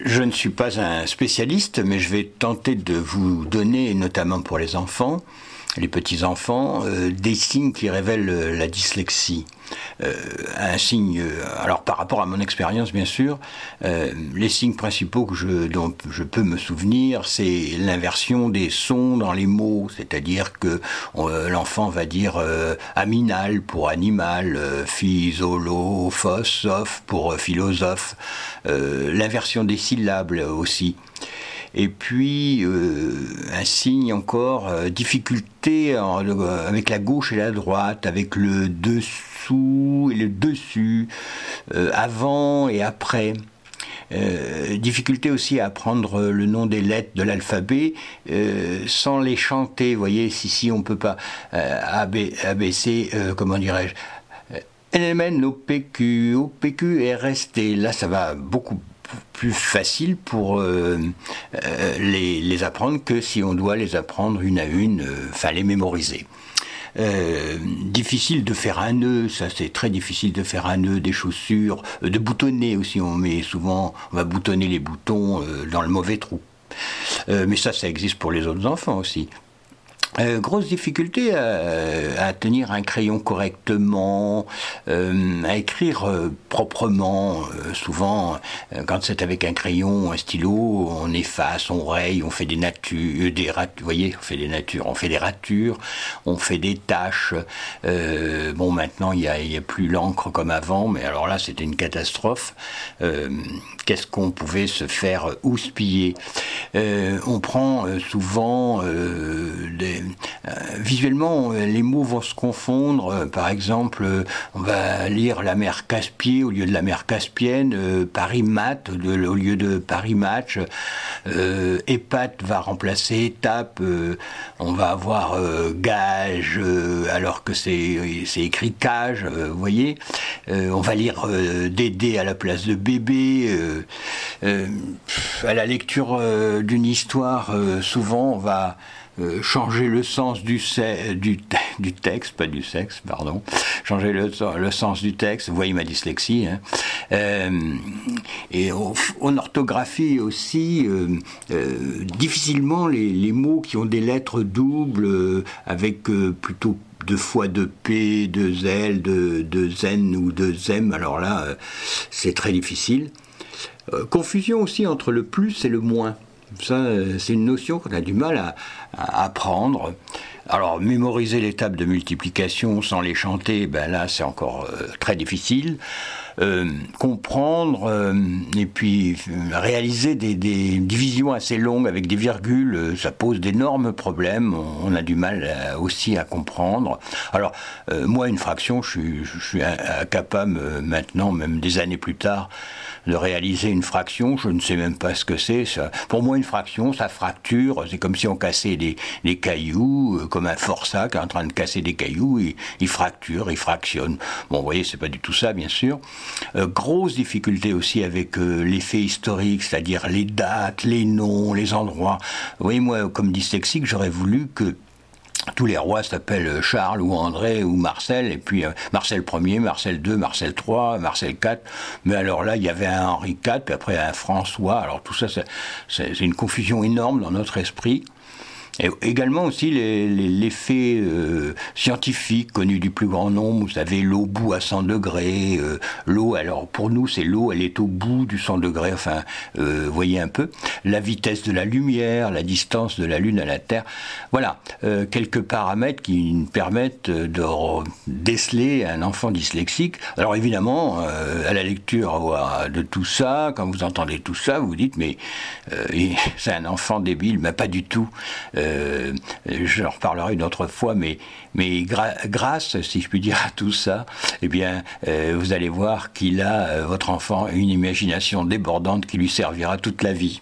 Je ne suis pas un spécialiste, mais je vais tenter de vous donner, notamment pour les enfants, les petits-enfants, euh, des signes qui révèlent euh, la dyslexie. Euh, un signe, alors par rapport à mon expérience bien sûr, les signes principaux que je, dont je peux me souvenir, c'est l'inversion des sons dans les mots, c'est-à-dire que l'enfant va dire aminal pour animal, sof pour philosophe, l'inversion des syllabes aussi. Et puis, euh, un signe encore, euh, difficulté avec la gauche et la droite, avec le dessous et le dessus, euh, avant et après. difficulté aussi à apprendre le nom des lettres de l'alphabet sans les chanter. Vous voyez, si, si on ne peut pas ABC, comment dirais-je LMN, OPQ, OPQ resté. Là, ça va beaucoup plus facile pour euh, euh, les, apprendre que si on doit les apprendre une à une, euh, les mémoriser. difficile de faire un nœud, ça c'est très difficile de faire un nœud des chaussures, de boutonner aussi, on met souvent, on va boutonner les boutons dans le mauvais trou. mais ça, ça existe pour les autres enfants aussi. Euh, grosse difficulté à, tenir un crayon correctement, euh, à écrire euh, proprement. souvent, quand c'est avec un crayon, un stylo, on efface, on raye, on fait des natures, des ratures. Vous voyez, on fait des natures, on fait des ratures, on fait des taches. bon, maintenant, il n'y a, a, plus l'encre comme avant, mais alors là, c'était une catastrophe. Qu'est-ce qu'on pouvait se faire houspiller On prend souvent des euh, visuellement, euh, les mots vont se confondre. Euh, par exemple, on va lire la mer Caspier au lieu de la mer Caspienne, Paris Mat au lieu de Paris Match. Épat va remplacer étape. on va avoir gage alors que c'est écrit cage. vous voyez, on va lire Dédé à la place de bébé. à la lecture d'une histoire, souvent on va euh, changer le sens du, du, du, texte, pas du sexe, pardon, changer le, le sens du texte, vous voyez ma dyslexie, hein. euh, et en orthographie aussi, euh, difficilement les, les, mots qui ont des lettres doubles, avec plutôt deux fois de P, deux L, deux, N ou deux M, alors là, c'est très difficile. confusion aussi entre le plus et le moins. Ça, euh, c'est une notion qu'on a du mal à, apprendre. Alors, mémoriser les tables de multiplication sans les chanter, ben là, c'est encore euh, très difficile. Euh, comprendre et puis réaliser des, divisions assez longues avec des virgules, ça pose d'énormes problèmes. On, a du mal aussi à comprendre. Alors, moi, une fraction, je suis, incapable maintenant, même des années plus tard, de réaliser une fraction. Je ne sais même pas ce que c'est. Pour moi, une fraction, ça fracture. C'est comme si on cassait des, cailloux, euh, comme un forçat qui est en train de casser des cailloux. Il, fracture, il fractionne. Bon, vous voyez, c'est pas du tout ça, bien sûr. Euh, grosse difficulté aussi avec euh, l'effet historique, c'est-à-dire les dates, les noms, les endroits. Vous voyez, moi, comme dyslexique, j'aurais voulu que tous les rois s'appellent Charles ou André ou Marcel, et puis euh, Marcel Ier, Marcel II, Marcel III, Marcel IV. Mais alors là, il y avait un Henri IV, puis après un François. Alors tout ça, c'est une confusion énorme dans notre esprit. Également aussi l'effet euh, scientifique connu du plus grand nombre. Vous savez, l'eau bout à 100 degrés. Euh, l'eau, alors pour nous, c'est l'eau, elle est au bout du 100 degrés. Enfin, euh, voyez un peu. La vitesse de la lumière, la distance de la Lune à la Terre. Voilà, euh, quelques paramètres qui nous permettent de déceler un enfant dyslexique. Alors évidemment, à la lecture de tout ça, quand vous entendez tout ça, vous vous dites, mais c'est un enfant débile. Mais pas du tout. Euh, je en reparlerai une autre fois, mais, mais grâce, si je puis dire, à tout ça, eh bien, euh, vous allez voir qu'il a, euh, votre enfant, une imagination débordante qui lui servira toute la vie.